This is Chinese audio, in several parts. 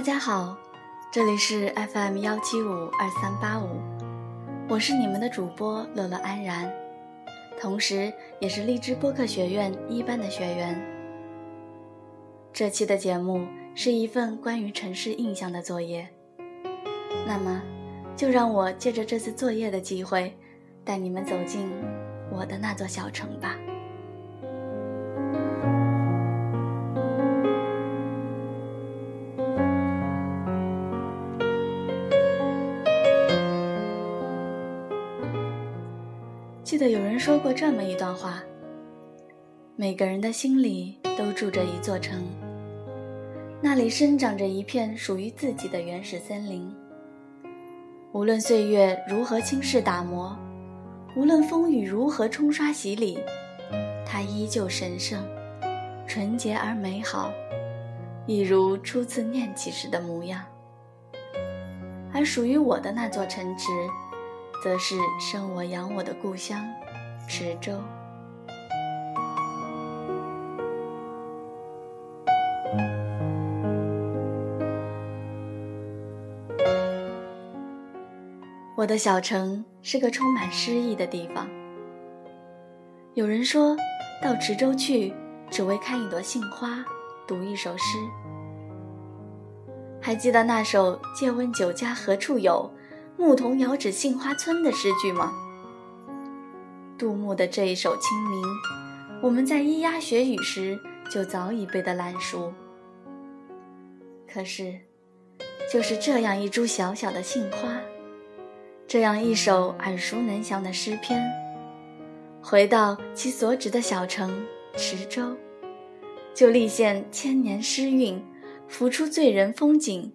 大家好，这里是 FM 幺七五二三八五，我是你们的主播乐乐安然，同时也是荔枝播客学院一班的学员。这期的节目是一份关于城市印象的作业，那么就让我借着这次作业的机会，带你们走进我的那座小城吧。记得有人说过这么一段话：每个人的心里都住着一座城，那里生长着一片属于自己的原始森林。无论岁月如何侵蚀打磨，无论风雨如何冲刷洗礼，它依旧神圣、纯洁而美好，一如初次念起时的模样。而属于我的那座城池。则是生我养我的故乡，池州。我的小城是个充满诗意的地方。有人说到池州去，只为看一朵杏花，读一首诗。还记得那首“借问酒家何处有”？牧童遥指杏花村的诗句吗？杜牧的这一首《清明》，我们在咿呀学语时就早已背得烂熟。可是，就是这样一株小小的杏花，这样一首耳熟能详的诗篇，回到其所指的小城池州，就立现千年诗韵，浮出醉人风景，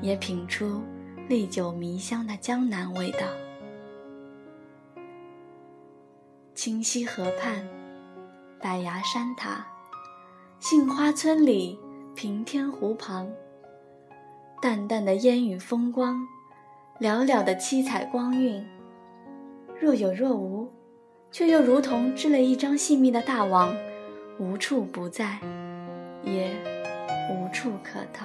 也品出。历久弥香的江南味道。清溪河畔，白崖山塔，杏花村里，平天湖旁。淡淡的烟雨风光，寥寥的七彩光晕，若有若无，却又如同织了一张细密的大网，无处不在，也无处可逃。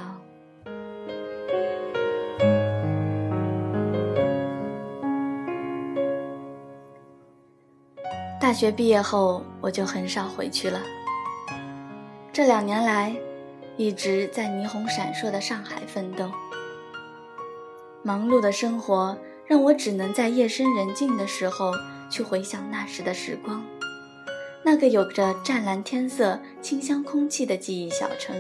大学毕业后，我就很少回去了。这两年来，一直在霓虹闪烁的上海奋斗。忙碌的生活让我只能在夜深人静的时候去回想那时的时光，那个有着湛蓝天色、清香空气的记忆小城。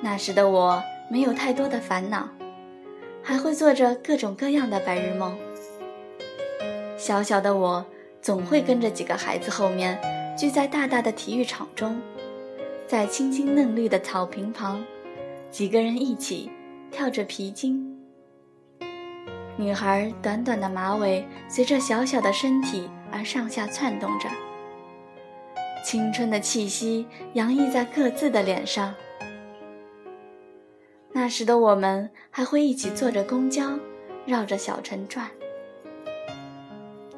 那时的我没有太多的烦恼，还会做着各种各样的白日梦。小小的我，总会跟着几个孩子后面，聚在大大的体育场中，在青青嫩绿的草坪旁，几个人一起跳着皮筋。女孩短短的马尾随着小小的身体而上下窜动着，青春的气息洋溢在各自的脸上。那时的我们还会一起坐着公交，绕着小城转。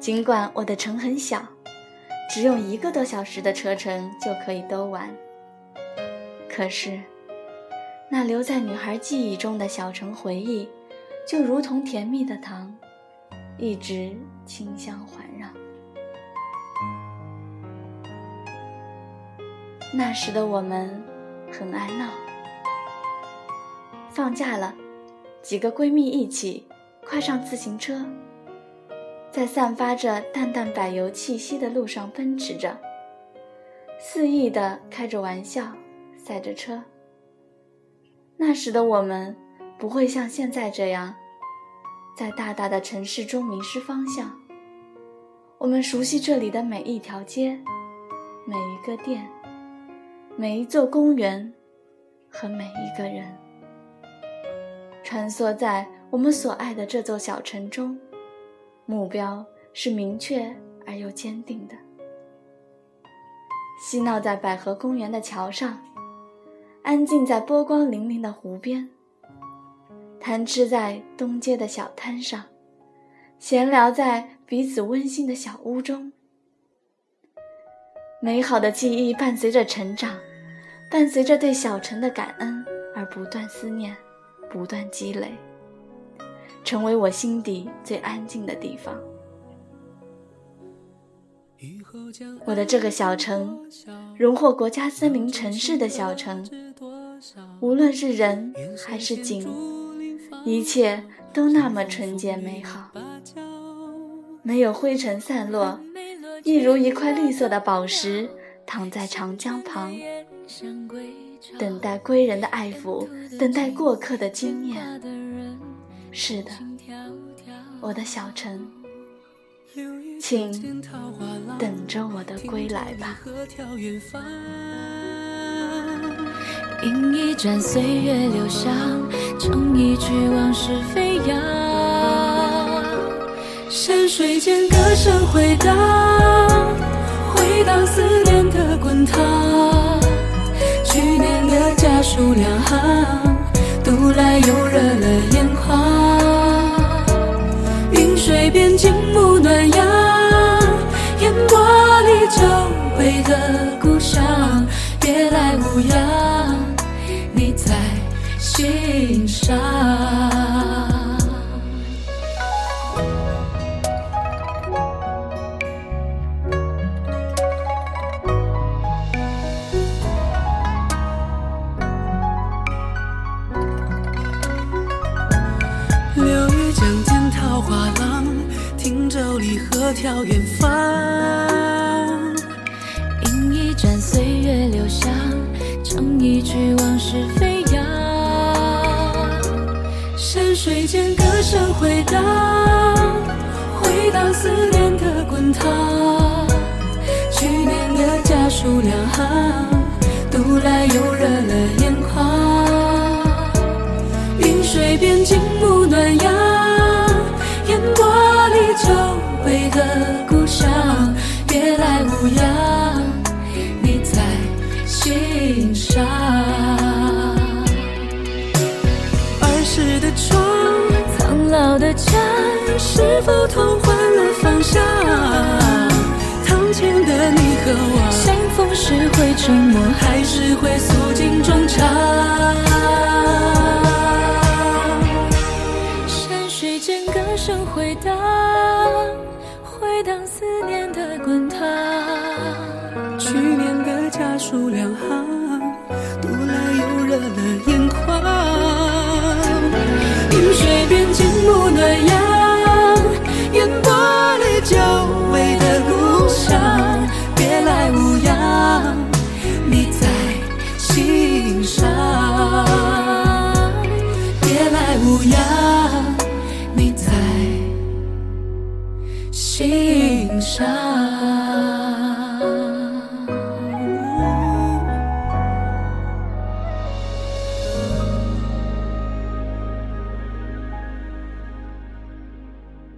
尽管我的城很小，只用一个多小时的车程就可以兜完。可是，那留在女孩记忆中的小城回忆，就如同甜蜜的糖，一直清香环绕。那时的我们很爱闹，放假了，几个闺蜜一起跨上自行车。在散发着淡淡柏油气息的路上奔驰着，肆意地开着玩笑，赛着车。那时的我们不会像现在这样，在大大的城市中迷失方向。我们熟悉这里的每一条街，每一个店，每一座公园，和每一个人，穿梭在我们所爱的这座小城中。目标是明确而又坚定的。嬉闹在百合公园的桥上，安静在波光粼粼的湖边，贪吃在东街的小摊上，闲聊在彼此温馨的小屋中。美好的记忆伴随着成长，伴随着对小城的感恩而不断思念，不断积累，成为我心底最安静的地方。我的这个小城，荣获国家森林城市的小城，无论是人还是景，一切都那么纯洁美好，没有灰尘散落，一如一块绿色的宝石躺在长江旁，等待归人的爱抚，等待过客的惊艳。是的，我的小城。请等着我的归来吧。饮一盏岁月留香，唱一曲往事飞扬。山水间歌声回荡，回荡思念的滚烫。去年的家书两行，读来又热了眼眶。的故乡，别来无恙，你在心上。流雨江天桃花浪。汀州离合眺远方，月留香，唱一曲往事飞扬。山水间歌声回荡，回荡思念的滚烫。去年的家书两行，读来又热了眼眶。云水边静沐暖阳。烟波里久违的，儿时的窗，苍老的家，是否同换了方向？堂前的你和我，相逢时会沉默，还是会诉尽衷肠？山水间歌声回荡，回荡思念的滚烫。去年的家书两行，心上。